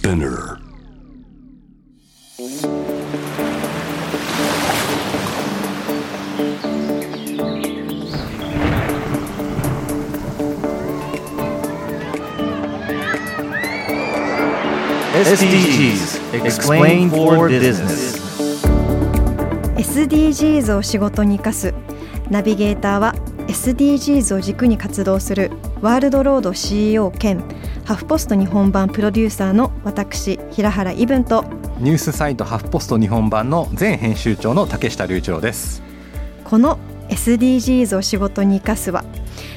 Spinner SDGs Explain for Business SDGs を仕事に生かすナビゲーターは SDGs を軸に活動するワールドロード CEO 兼ハフポスト日本版プロデューサーの私平原伊文とニュースサイトハフポスト日本版の前編集長の竹下隆一郎です。この SDGs を仕事に生かすは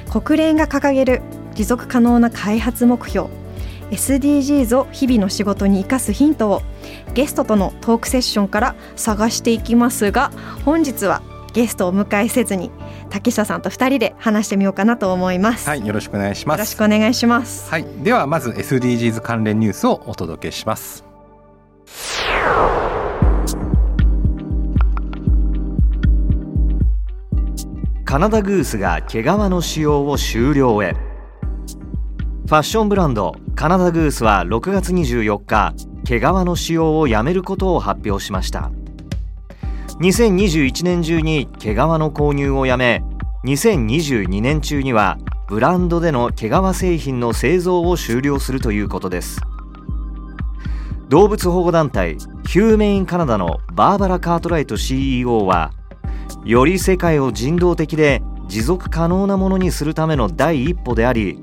国連が掲げる持続可能な開発目標。SDGs を日々の仕事に生かすヒントをゲストとのトークセッションから探していきますが本日はゲストをお迎えせずに竹下さんと2人で話してみようかなと思います、はいよろしくお願いします。よろしくお願いします。はいではまず SDGs 関連ニュースをお届けします。カナダグースが毛皮の使用を終了へ。ファッションブランドカナダグースは6月24日毛皮の使用をやめることを発表しました2021年中に毛皮の購入をやめ2022年中にはブランドでの毛皮製品の製造を終了するということです。動物保護団体ヒューメインカナダのバーバラ・カートライト CEO はより世界を人道的で持続可能なものにするための第一歩であり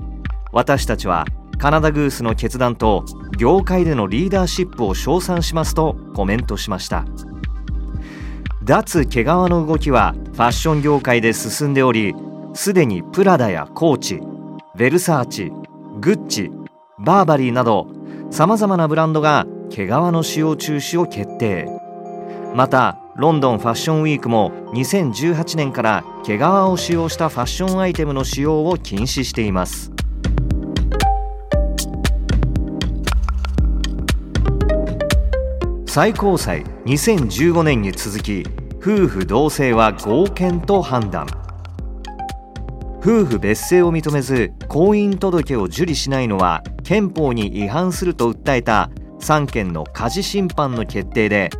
私たちはカナダグースの決断と業界でのリーダーシップを称賛しますとコメントしました。脱毛皮の動きはファッション業界で進んでおりすでにプラダやコーチヴェルサーチグッチバーバリーなどさまざまなブランドが毛皮の使用中止を決定。またロンドンファッションウィークも2018年から毛皮を使用したファッションアイテムの使用を禁止しています。最高裁2015年に続き夫婦同姓は合憲と判断。夫婦別姓を認めず婚姻届を受理しないのは憲法に違反すると訴えた3件の家事審判の決定で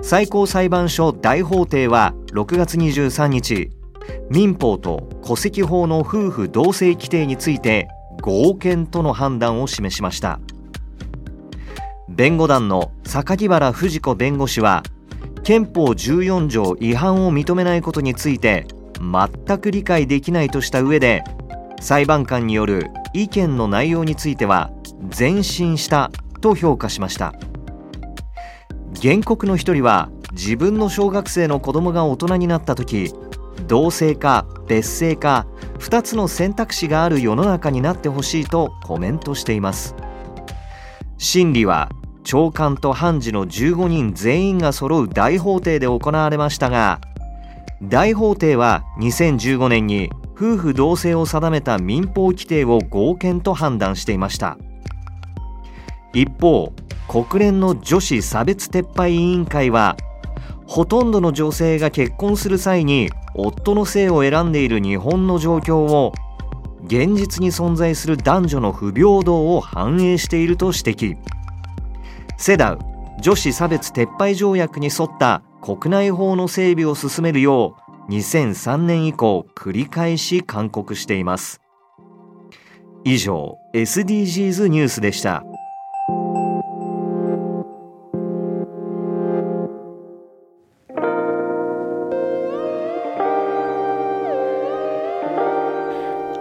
最高裁判所大法廷は6月23日民法と戸籍法の夫婦同姓規定について合憲との判断を示しました。弁護団の榊原藤子弁護士は憲法14条違反を認めないことについて全く理解できないとした上で裁判官による意見の内容については前進したと評価しました。原告の一人は自分の小学生の子供が大人になった時同性か別姓か2つの選択肢がある世の中になってほしいとコメントしています。審理は長官と判事の15人全員が揃う大法廷で行われましたが大法廷は2015年に夫婦同姓を定めた民法規定を合憲と判断していました。一方国連の女子差別撤廃委員会はほとんどの女性が結婚する際に夫の姓を選んでいる日本の状況を現実に存在する男女の不平等を反映していると指摘。セダウ女子差別撤廃条約に沿った国内法の整備を進めるよう2003年以降繰り返し勧告しています。以上 SDGs ニュースでした。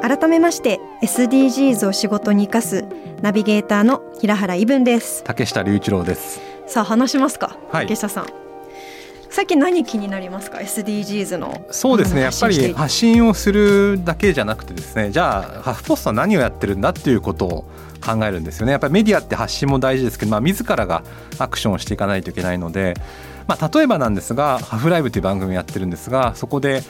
改めまして SDGs を仕事に生かすナビゲーターの平原伊文です。竹下隆一郎です。さあ話しますか、はい。竹下さん。最近何気になりますか SDGs のそうですねやっぱり発信をするだけじゃなくてですねじゃあハフポストは何をやってるんだっていうことを考えるんですよね。やっぱりメディアって発信も大事ですけど、まあ、自らがアクションをしていかないといけないので、まあ、例えばなんですが「ハフライブ」という番組をやってるんですがそこで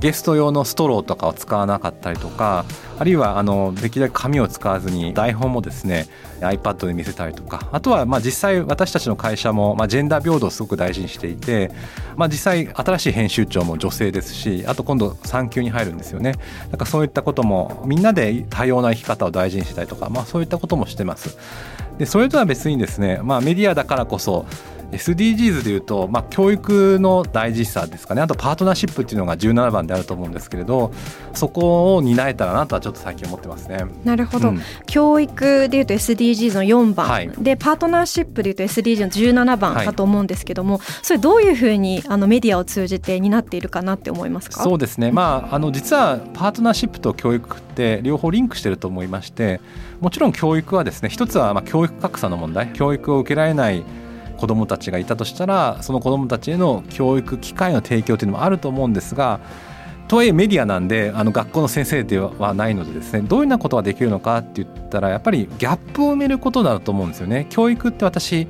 ゲスト用のストローとかを使わなかったりとかあるいはあのできるだけ紙を使わずに台本もですね iPad で見せたりとかあとはまあ実際私たちの会社もまあジェンダー平等をすごく大事にしていて、まあ、実際新しい編集長も女性ですしあと今度産休に入るんですよねだからそういったこともみんなで多様な生き方を大事にしたりとか、まあ、そういったこともしてます。でそれとは別にですね、まあ、メディアだからこそ SDGs でいうと、まあ、教育の大事さですかね。あとパートナーシップっていうのが17番であると思うんですけれどそこを担えたらなとはちょっと最近思ってますね。なるほど、うん、教育でいうと SDGs の4番、はい、でパートナーシップでいうと SDGs の17番かと思うんですけども、はい、それどういうふうにあのメディアを通じて担っているかなって思いますか？そうですね、まあ、あの実はパートナーシップと教育って両方リンクしてると思いましてもちろん教育はですね一つはまあ教育格差の問題。教育を受けられない子どもたちがいたとしたらその子どもたちへの教育機会の提供というのもあると思うんですがとはいえメディアなんであの学校の先生ではないのでですねどういうようなことができるのかって言ったらやっぱりギャップを埋めることだと思うんですよね。教育って私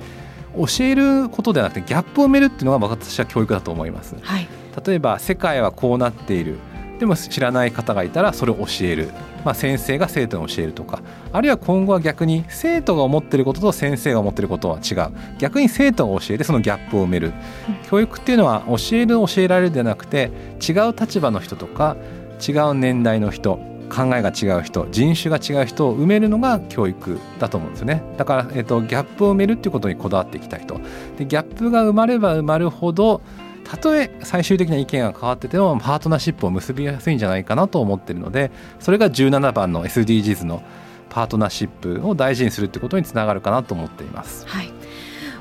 教えることではなくてギャップを埋めるっていうのが私は教育だと思います。はい、例えば世界はこうなっているでも知らない方がいたらそれを教える、まあ、先生が生徒に教えるとか。あるいは今後は逆に生徒が思ってることと先生が思ってることは違う。逆に生徒が教えてそのギャップを埋める、教育っていうのは教える教えられるではなくて違う立場の人とか違う年代の人考えが違う人人種が違う人を埋めるのが教育だと思うんですよね。だから、えーと、ギャップを埋めるっていうことにこだわっていきたいと。でギャップが生まれば生まれるほどたとえ最終的な意見が変わっててもパートナーシップを結びやすいんじゃないかなと思ってるのでそれが17番の SDGs のパートナーシップを大事にするってことにつながるかなと思っています。はい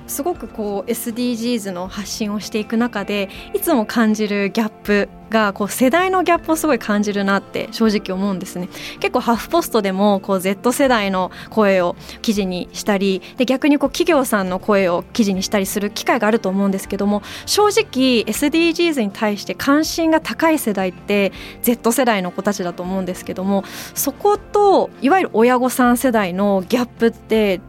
すごくこう SDGs の発信をしていく中でいつも感じるギャップがこう世代のギャップをすごい感じるなって正直思うんですね。結構ハーフポストでもこう Z 世代の声を記事にしたりで逆にこう企業さんの声を記事にしたりする機会があると思うんですけども正直 SDGs に対して関心が高い世代って Z 世代の子たちだと思うんですけどもそこといわゆる親御さん世代のギャップって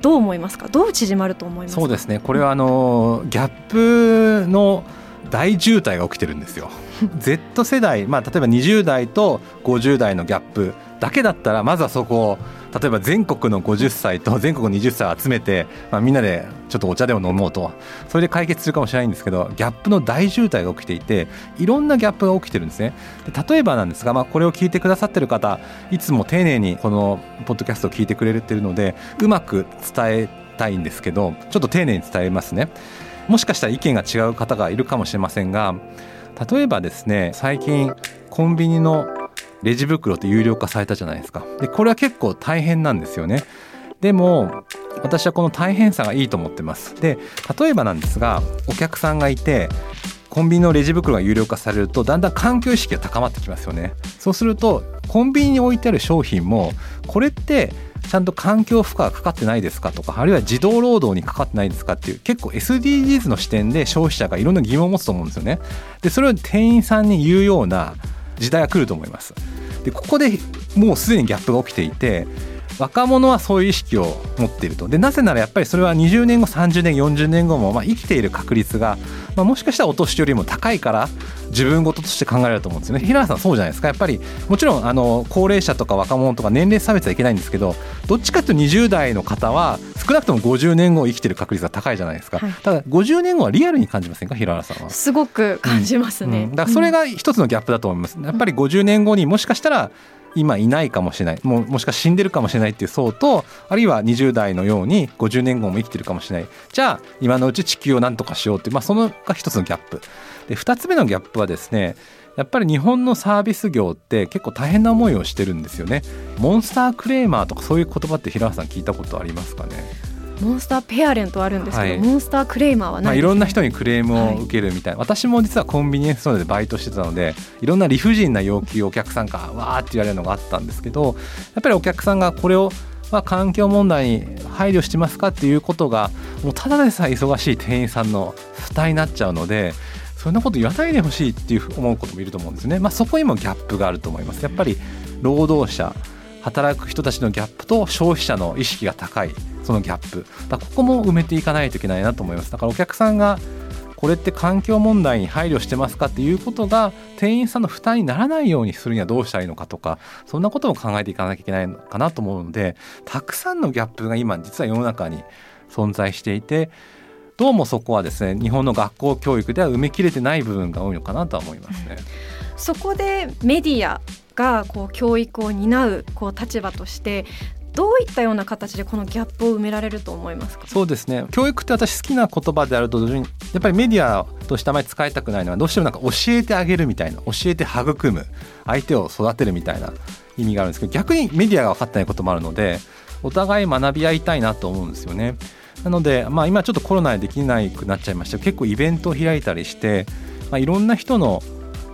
どう思いますか？どう縮まると思いますそうですね。これはあのギャップの大渋滞が起きてるんですよ。Z 世代、まあ、例えば20代と50代のギャップだけだったらまずはそこを例えば全国の50歳と 全国の20歳を集めて、まあ、みんなでちょっとお茶でも飲もうと。それで解決するかもしれないんですけどギャップの大渋滞が起きていていろんなギャップが起きてるんですね。例えばなんですが、まあ、これを聞いてくださってる方いつも丁寧にこのポッドキャストを聞いてくれてるのでうまく伝えたいんですけどちょっと丁寧に伝えますね。もしかしたら意見が違う方がいるかもしれませんが例えばですね最近コンビニのレジ袋って有料化されたじゃないですか。でこれは結構大変なんですよね。でも私はこの大変さがいいと思ってます。で例えばなんですがお客さんがいてコンビニのレジ袋が有料化されるとだんだん環境意識が高まってきますよね。そうするとコンビニに置いてある商品もこれってちゃんと環境負荷がかかってないですか？とかあるいは児童労働にかかってないですか？っていう結構 SDGs の視点で消費者がいろんな疑問を持つと思うんですよね。でそれを店員さんに言うような時代が来ると思います。でここでもうすでにギャップが起きていて若者はそういう意識を持っていると。でなぜならやっぱりそれは20年後30年40年後もまあ生きている確率が、まあ、もしかしたらお年寄りも高いから自分事として考えられると思うんですよね。平原さんそうじゃないですか。やっぱりもちろんあの高齢者とか若者とか年齢差別はいけないんですけどどっちかというと20代の方は少なくとも50年後生きてる確率が高いじゃないですか、はい、ただ50年後はリアルに感じませんか？平原さんは。すごく感じますね、うん。うん、だからそれが一つのギャップだと思います。やっぱり50年後にもしかしたら今いないかもしれない。ももしか死んでるかもしれないっていう層とあるいは20代のように50年後も生きてるかもしれない。じゃあ今のうち地球を何とかしようっていう、まあ、そのが一つのギャップ。で2つ目のギャップはですねやっぱり日本のサービス業って結構大変な思いをしてるんですよね。モンスタークレーマーとかそういう言葉って平原さん聞いたことありますかね？モンスターペアレントあるんですけど、はい、モンスタークレーマーはない、ね、まあ、いろんな人にクレームを受けるみたいな、はい、私も実はコンビニエンスストアでバイトしてたのでいろんな理不尽な要求をお客さんからわーって言われるのがあったんですけどやっぱりお客さんがこれをまあ、環境問題に配慮してますかっていうことがもうただでさえ忙しい店員さんの負担になっちゃうのでそんなこと言わないでほしいっていう思うこともいると思うんですね、まあ、そこにもギャップがあると思います。やっぱり労働者働く人たちのギャップと消費者の意識が高いそのギャップ。だここも埋めていかないといけないなと思います。だからお客さんがこれって環境問題に配慮してますかっていうことが店員さんの負担にならないようにするにはどうしたらいいのかとかそんなことも考えていかなきゃいけないのかなと思うのでたくさんのギャップが今実は世の中に存在していてどうもそこはですね日本の学校教育では埋めきれてない部分が多いのかなとは思いますね。そこでメディアがこう教育を担うこう立場としてどういったような形でこのギャップを埋められると思いますか？そうですね。教育って私好きな言葉であると同時にやっぱりメディアとしてあまり使いたくないのはどうしてもなんか教えてあげるみたいな教えて育む相手を育てるみたいな意味があるんですけど逆にメディアが分かってないこともあるのでお互い学び合いたいなと思うんですよね。なので、まあ、今ちょっとコロナでできなくなっちゃいました。けど結構イベントを開いたりして、まあ、いろんな人の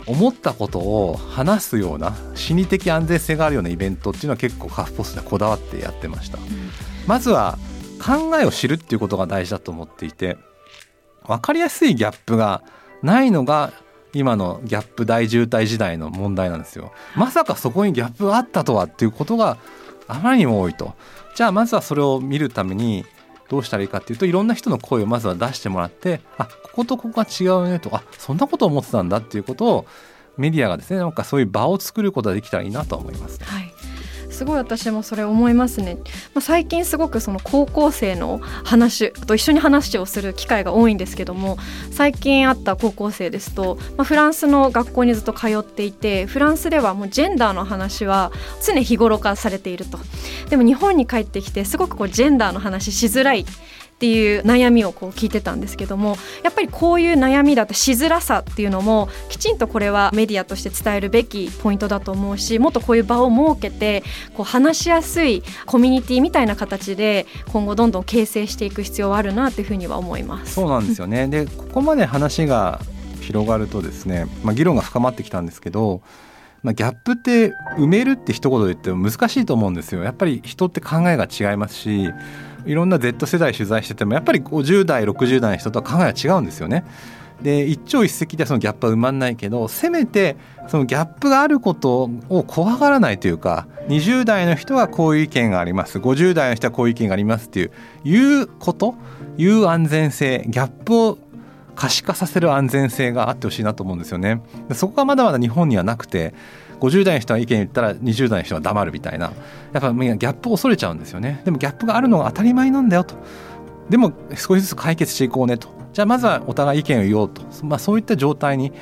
思ったことを話すような心理的安全性があるようなイベントっていうのは結構カフポスでこだわってやってました、うん、まずは考えを知るっていうことが大事だと思っていて分かりやすいギャップがないのが今のギャップ大渋滞時代の問題なんですよ。まさかそこにギャップがあったとはっていうことがあまりにも多いと。じゃあまずはそれを見るためにどうしたらいいかっていうといろんな人の声をまずは出してもらってあこことここが違うねとかそんなこと思ってたんだっていうことをメディアがですねなんかそういう場を作ることができたらいいなと思います、はい。すごい私もそれ思いますね、まあ、最近すごくその高校生の話と一緒に話をする機会が多いんですけども最近会った高校生ですと、まあ、フランスの学校にずっと通っていてフランスではもうジェンダーの話は常日頃からされていると。でも日本に帰ってきてすごくこうジェンダーの話しづらい。っていう悩みをこう聞いてたんですけどもやっぱりこういう悩みだったしづらさっていうのもきちんとこれはメディアとして伝えるべきポイントだと思うしもっとこういう場を設けてこう話しやすいコミュニティみたいな形で今後どんどん形成していく必要はあるなというふうには思います。そうなんですよねでここまで話が広がるとですね、まあ、議論が深まってきたんですけどまあ、ギャップって埋めるって一言で言っても難しいと思うんですよやっぱり人って考えが違いますしいろんな Z 世代取材しててもやっぱり50代60代の人とは考えが違うんですよね。で一朝一夕ではそのギャップは埋まんないけどせめてそのギャップがあることを怖がらないというか20代の人はこういう意見があります50代の人はこういう意見がありますっていういうこという安全性ギャップを可視化させる安全性があってほしいなと思うんですよね。そこがまだまだ日本にはなくて50代の人は意見言ったら20代の人は黙るみたいな。やっぱギャップを恐れちゃうんですよね。でもギャップがあるのが当たり前なんだよと。でも少しずつ解決していこうねと。じゃあまずはお互い意見を言おうと、まあ、そういった状態に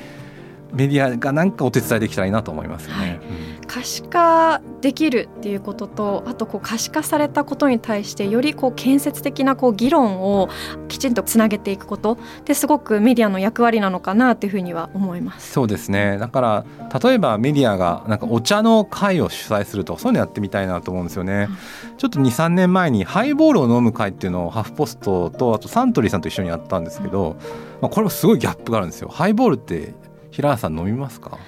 メディアが何かお手伝いできたらいいなと思いますよね。はい。可視化できるっていうこととあとこう可視化されたことに対してよりこう建設的なこう議論をきちんとつなげていくこと。ですごくメディアの役割なのかなというふうには思います。そうですね。だから例えばメディアがなんかお茶の会を主催するとそういうのやってみたいなと思うんですよね、うん、ちょっと23年前にハイボールを飲む会っていうのをハフポストとあとサントリーさんと一緒にやったんですけど、まあ、これもすごいギャップがあるんですよ。ハイボールって平原さん飲みますか？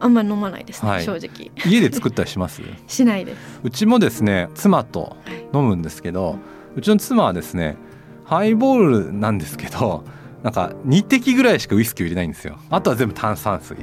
あんまり飲まないですね、はい、正直。家で作ったりします？しないです。うちもですね妻と飲むんですけど、はい、うちの妻はですねハイボールなんですけどなんか2滴ぐらいしかウイスキーを入れないんですよ。あとは全部炭酸水。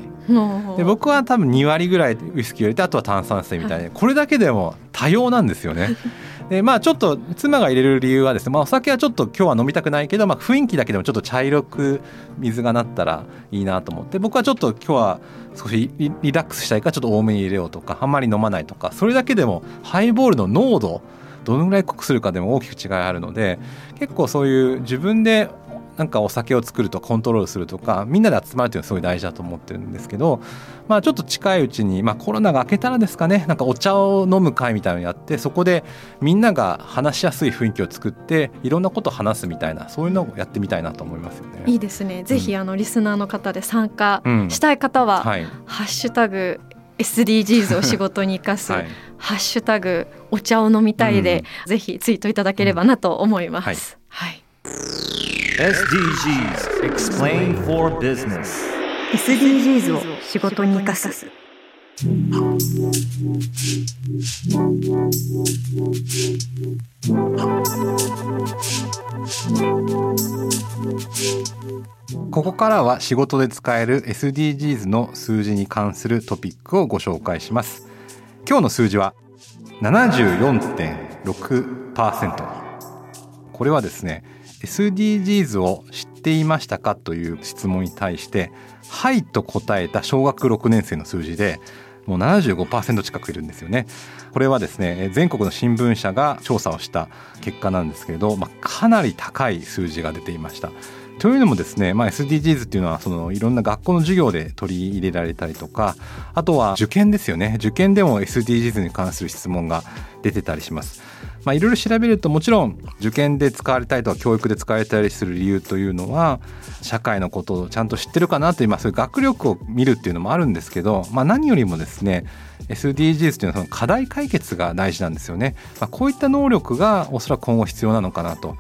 で僕は多分2割ぐらいウイスキーを入れてあとは炭酸水みたいでこれだけでも多様なんですよね でまあちょっと妻が入れる理由はですね、まあ、お酒はちょっと今日は飲みたくないけど、まあ、雰囲気だけでもちょっと茶色く水がなったらいいなと思って僕はちょっと今日は少しリラックスしたいからちょっと多めに入れようとかあんまり飲まないとかそれだけでもハイボールの濃度どのぐらい濃くするかでも大きく違いあるので結構そういう自分でなんかお酒を作るとコントロールするとかみんなで集まるというのはすごい大事だと思ってるんですけど、まあ、ちょっと近いうちに、まあ、コロナが明けたらですかねなんかお茶を飲む会みたいなのやってそこでみんなが話しやすい雰囲気を作っていろんなことを話すみたいなそういうのをやってみたいなと思いますよね。いいですね。ぜひ、あのリスナーの方で参加したい方は、うんはい、ハッシュタグ SDGs を仕事に生かす、はい、ハッシュタグお茶を飲みたいで、うん、ぜひツイートいただければなと思います。はい、SDGs Explain for Business. SDGs を仕事に生かす。ここからは仕事で使える SDGs の数字に関するトピックをご紹介します。今日の数字は74.6%これはですね SDGs を知っていましたかという質問に対して「はい」と答えた小学6年生の数字でもう75%近くいるんですよね。これはですね全国の新聞社が調査をした結果なんですけれど、まあ、かなり高い数字が出ていました。というのもですね、まあ、SDGs っていうのはそのいろんな学校の授業で取り入れられたりとかあとは受験ですよね受験でも SDGs に関する質問が出てたりします。まあ、いろいろ調べるともちろん受験で使われたりとか教育で使われたりする理由というのは社会のことをちゃんと知ってるかなという、まあ、そういう学力を見るっていうのもあるんですけど、まあ、何よりもですね SDGs というのはその課題解決が大事なんですよね。まあ、こういった能力がおそらく今後必要なのかなと。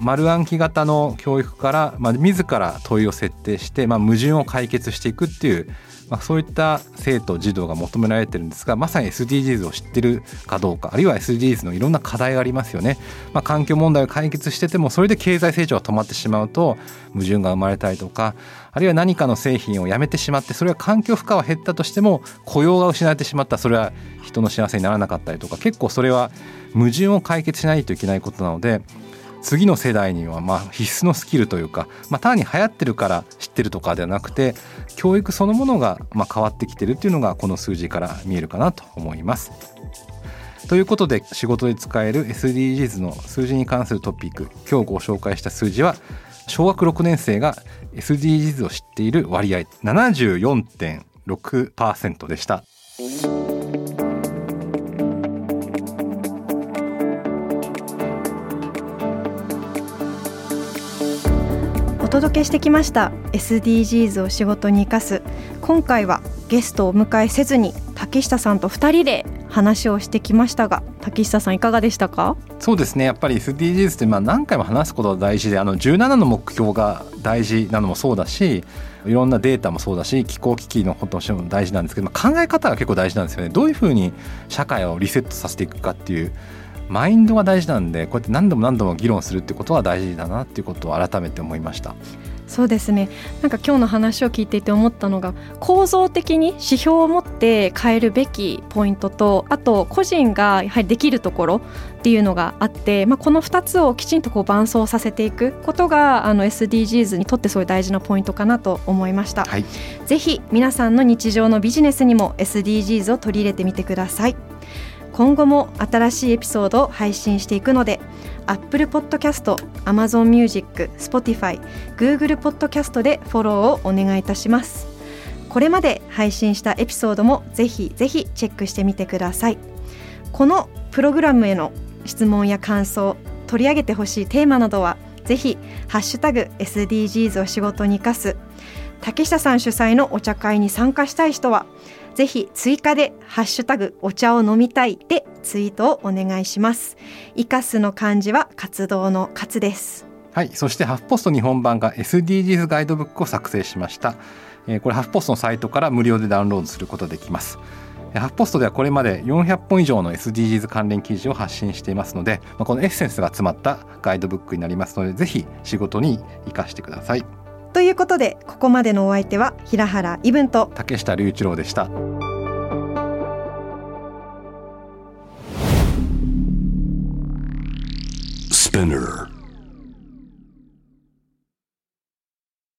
丸暗記型の教育から、まあ、自ら問いを設定して、まあ、矛盾を解決していくっていうまあ、そういった生徒児童が求められてるんですがまさに SDGs を知ってるかどうかあるいは SDGs のいろんな課題がありますよね、まあ、環境問題を解決しててもそれで経済成長が止まってしまうと矛盾が生まれたりとかあるいは何かの製品をやめてしまってそれは環境負荷は減ったとしても雇用が失われてしまったそれは人の幸せにならなかったりとか結構それは矛盾を解決しないといけないことなので次の世代にはま必須のスキルというか、まあ、単に流行ってるから知ってるとかではなくて教育そのものがま変わってきてるっていうのがこの数字から見えるかなと思います。ということで仕事で使える SDGs の数字に関するトピック今日ご紹介した数字は小学6年生が SDGs を知っている割合74.6%でした。届けしてきました SDGs を仕事に生かす。今回はゲストをお迎えせずに竹下さんと2人で話をしてきましたが竹下さんいかがでしたか？そうですね。やっぱり SDGs ってまあ何回も話すことが大事であの17の目標が大事なのもそうだしいろんなデータもそうだし気候危機のことも大事なんですけど、まあ、考え方が結構大事なんですよね。どういうふうに社会をリセットさせていくかっていうマインドが大事なんでこうやって何度も何度も議論するってことは大事だなっていうことを改めて思いました。そうですねなんか今日の話を聞いていて思ったのが構造的に指標を持って変えるべきポイントとあと個人がやはりできるところっていうのがあって、まあ、この2つをきちんとこう伴走させていくことがあの SDGs にとってすごい大事なポイントかなと思いました、はい、ぜひ皆さんの日常のビジネスにも SDGs を取り入れてみてください。今後も新しいエピソードを配信していくので Apple Podcast、Amazon Music、Spotify、Google Podcast でフォローをお願いいたします。これまで配信したエピソードもぜひぜひチェックしてみてください。このプログラムへの質問や感想取り上げてほしいテーマなどはぜひハッシュタグ SDGs を仕事に生かす竹下さん主催のお茶会に参加したい人はぜひ追加でハッシュタグお茶を飲みたいでツイートをお願いします。生かすの漢字は活動の活です。はいそしてハフポスト日本版が SDGs ガイドブックを作成しました、え、これハフポストのサイトから無料でダウンロードすることできます。ハフポストではこれまで400本以上の SDGs 関連記事を発信していますので、このエッセンスが詰まったガイドブックになりますのでぜひ仕事に生かしてください。ということでここまでのお相手は平原イブンと竹下隆一郎でした。Spinner